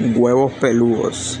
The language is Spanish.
Huevos peludos.